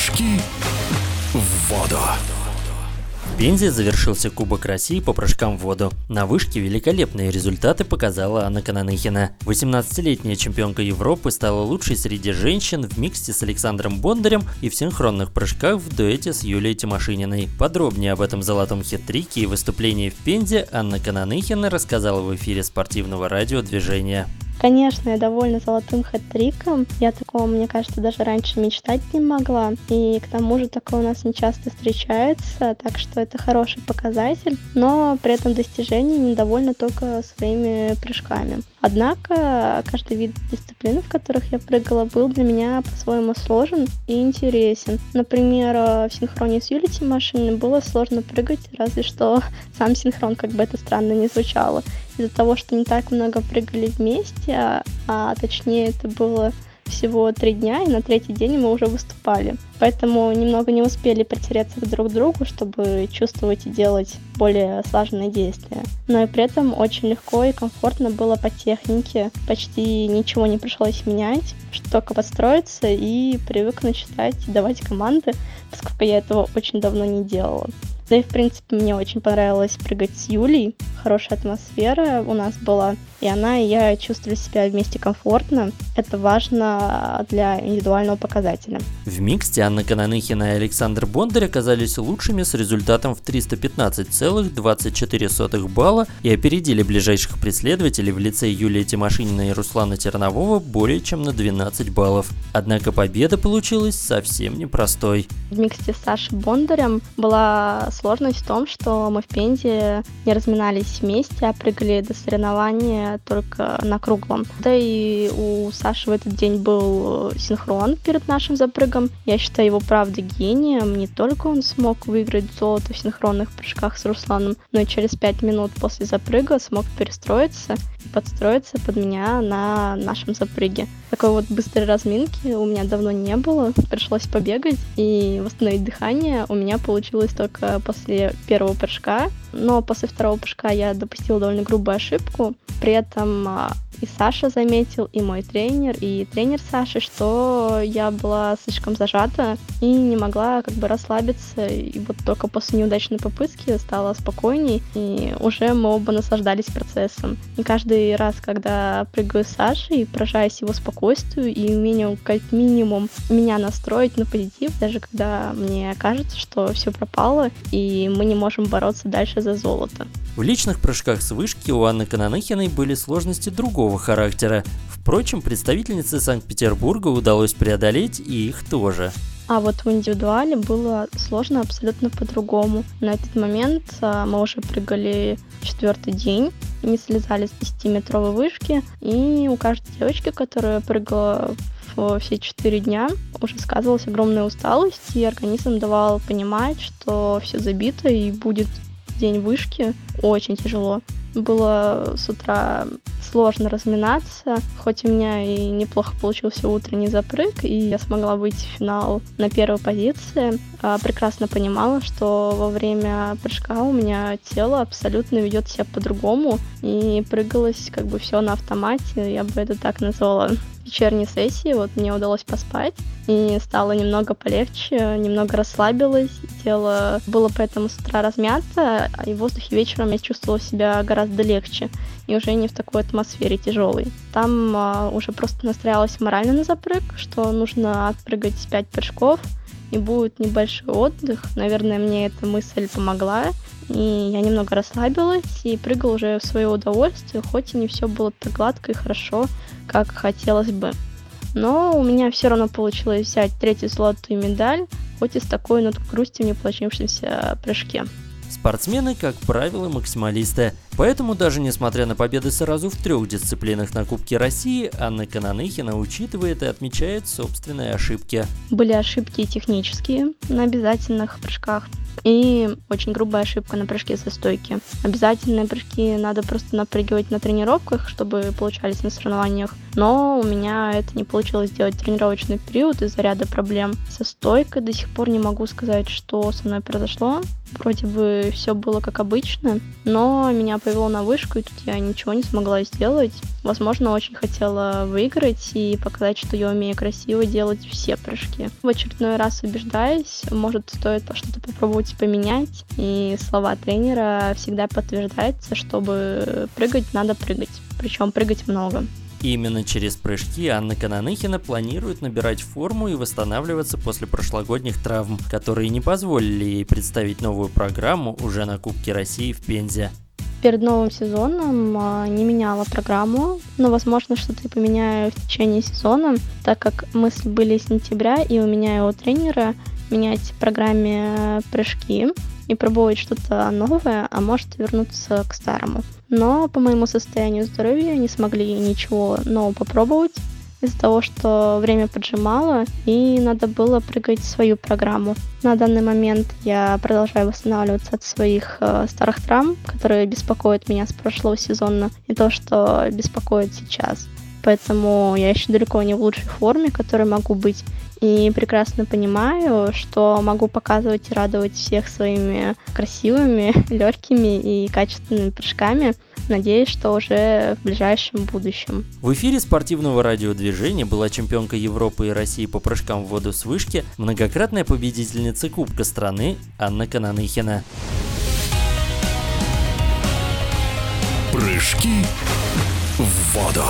Прыжки в воду. В Пензе завершился Кубок России по прыжкам в воду. На вышке великолепные результаты показала Анна Кананыхина. 18-летняя чемпионка Европы стала лучшей среди женщин в миксте с Александром Бондарем и в синхронных прыжках в дуэте с Юлией Тимошининой. Подробнее об этом золотом хит-трике и выступлении в Пензе Анна Кананыхина рассказала в эфире спортивного радио «Движение». Конечно, я довольна золотым хэт-триком. Я такого, мне кажется, даже раньше мечтать не могла. И к тому же такое у нас не часто встречается, так что это хороший показатель. Но при этом достижение недовольна только своими прыжками. Однако каждый вид дисциплины, в которых я прыгала, был для меня по-своему сложен и интересен. Например, в синхроне с Юлей Тимошиной было сложно прыгать, разве что сам синхрон, как бы это странно не звучало. Из-за того, что не так много прыгали вместе, а, а точнее это было всего три дня, и на третий день мы уже выступали. Поэтому немного не успели притереться друг к другу, чтобы чувствовать и делать более слаженные действия. Но и при этом очень легко и комфортно было по технике. Почти ничего не пришлось менять, что только подстроиться и привыкнуть читать и давать команды, поскольку я этого очень давно не делала. Да и, в принципе, мне очень понравилось прыгать с Юлей. Хорошая атмосфера у нас была. И она и я чувствовали себя вместе комфортно. Это важно для индивидуального показателя. В миксте Анна Кананыхина и Александр Бондарь оказались лучшими с результатом в 315,24 балла и опередили ближайших преследователей в лице Юлии Тимошинина и Руслана Тернового более чем на 12 баллов. Однако победа получилась совсем непростой. В миксте с Сашей Бондарем была сложность в том, что мы в Пензе не разминались вместе, а прыгали до соревнования только на круглом. Да и у Саши в этот день был синхрон перед нашим запрыгом. Я считаю его правда гением. Не только он смог выиграть золото в синхронных прыжках с Русланом, но и через пять минут после запрыга смог перестроиться и подстроиться под меня на нашем запрыге. Такой вот быстрой разминки у меня давно не было. Пришлось побегать и восстановить дыхание. У меня получилось только после первого прыжка. Но после второго прыжка я допустила довольно грубую ошибку. При этом а, и Саша заметил, и мой тренер, и тренер Саши, что я была слишком зажата и не могла как бы расслабиться. И вот только после неудачной попытки стала спокойней, и уже мы оба наслаждались процессом. И каждый раз, когда прыгаю с Сашей, поражаюсь его спокойствию и умению как минимум меня настроить на позитив, даже когда мне кажется, что все пропало, и мы не можем бороться дальше за золото. В личных прыжках с вышки у Анны Кананыхиной были сложности другого характера. Впрочем, представительнице Санкт-Петербурга удалось преодолеть и их тоже. А вот в индивидуале было сложно абсолютно по-другому. На этот момент а, мы уже прыгали четвертый день, не слезали с 10-метровой вышки, и у каждой девочки, которая прыгала все четыре дня, уже сказывалась огромная усталость, и организм давал понимать, что все забито и будет день вышки очень тяжело. Было с утра сложно разминаться, хоть у меня и неплохо получился утренний запрыг, и я смогла выйти в финал на первой позиции. А прекрасно понимала, что во время прыжка у меня тело абсолютно ведет себя по-другому, и прыгалось как бы все на автомате, я бы это так назвала вечерней сессии вот мне удалось поспать, и стало немного полегче, немного расслабилась, тело было поэтому с утра размято, и в воздухе вечером я чувствовала себя гораздо легче, и уже не в такой атмосфере тяжелой. Там а, уже просто настраивалась морально на запрыг, что нужно отпрыгать 5 прыжков, и будет небольшой отдых. Наверное, мне эта мысль помогла, и я немного расслабилась и прыгала уже в свое удовольствие, хоть и не все было так гладко и хорошо, как хотелось бы. Но у меня все равно получилось взять третью золотую медаль, хоть и с такой ноткой грусти в неполучившемся прыжке. Спортсмены, как правило, максималисты. Поэтому даже несмотря на победы сразу в трех дисциплинах на Кубке России, Анна Кананыхина учитывает и отмечает собственные ошибки. Были ошибки технические на обязательных прыжках, и очень грубая ошибка на прыжке со стойки. Обязательные прыжки надо просто напрягивать на тренировках, чтобы получались на соревнованиях. Но у меня это не получилось сделать тренировочный период из-за ряда проблем со стойкой. До сих пор не могу сказать, что со мной произошло. Вроде бы все было как обычно, но меня повел на вышку, и тут я ничего не смогла сделать. Возможно, очень хотела выиграть и показать, что я умею красиво делать все прыжки. В очередной раз убеждаюсь, может, стоит что-то попробовать поменять. И слова тренера всегда подтверждаются, чтобы прыгать, надо прыгать. Причем прыгать много. Именно через прыжки Анна Кананыхина планирует набирать форму и восстанавливаться после прошлогодних травм, которые не позволили ей представить новую программу уже на Кубке России в Пензе. Перед новым сезоном а, не меняла программу, но, возможно, что-то поменяю в течение сезона, так как мысли были с сентября, и у меня и у тренера менять программе прыжки и пробовать что-то новое, а может вернуться к старому. Но по моему состоянию здоровья не смогли ничего нового попробовать из-за того, что время поджимало и надо было прыгать свою программу. На данный момент я продолжаю восстанавливаться от своих э, старых травм, которые беспокоят меня с прошлого сезона, и то, что беспокоит сейчас. Поэтому я еще далеко не в лучшей форме, которой могу быть и прекрасно понимаю, что могу показывать и радовать всех своими красивыми, легкими и качественными прыжками. Надеюсь, что уже в ближайшем будущем. В эфире спортивного радиодвижения была чемпионка Европы и России по прыжкам в воду с вышки, многократная победительница Кубка страны Анна Кананыхина. Прыжки в воду.